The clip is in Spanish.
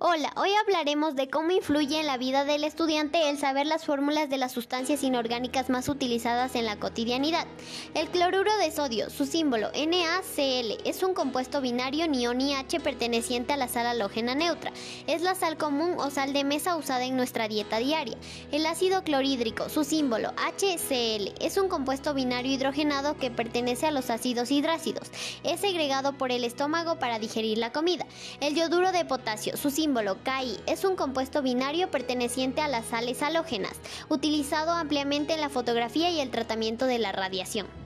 Hola, hoy hablaremos de cómo influye en la vida del estudiante el saber las fórmulas de las sustancias inorgánicas más utilizadas en la cotidianidad. El cloruro de sodio, su símbolo NaCl, es un compuesto binario nión H perteneciente a la sal halógena neutra. Es la sal común o sal de mesa usada en nuestra dieta diaria. El ácido clorhídrico, su símbolo HCl, es un compuesto binario hidrogenado que pertenece a los ácidos hidrácidos. Es segregado por el estómago para digerir la comida. El yoduro de potasio, su símbolo Ki, es un compuesto binario perteneciente a las sales halógenas, utilizado ampliamente en la fotografía y el tratamiento de la radiación.